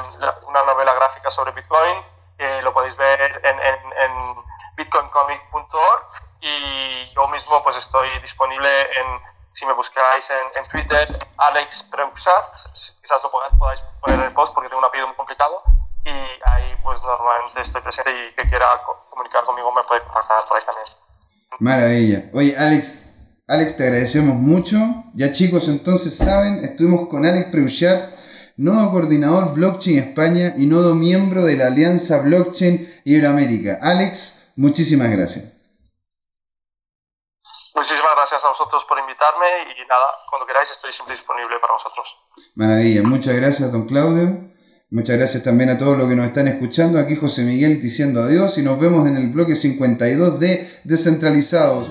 una novela gráfica sobre Bitcoin, que lo podéis ver en, en, en bitcoincomic.org y yo mismo pues estoy disponible en, si me buscáis en, en Twitter, Alex Preuxat, quizás lo podáis poner en el post porque tengo un apellido muy complicado, y ahí pues normalmente estoy presente y que quiera comunicar conmigo me puede contactar por ahí también. Maravilla. Oye, Alex, Alex, te agradecemos mucho. Ya chicos, entonces saben, estuvimos con Alex Preuchat, nodo coordinador Blockchain España y nodo miembro de la Alianza Blockchain Iberoamérica. Alex, muchísimas gracias. Muchísimas gracias a vosotros por invitarme y nada, cuando queráis estoy siempre disponible para vosotros. Maravilla, muchas gracias, don Claudio. Muchas gracias también a todos los que nos están escuchando. Aquí José Miguel diciendo adiós y nos vemos en el bloque 52 de Descentralizados.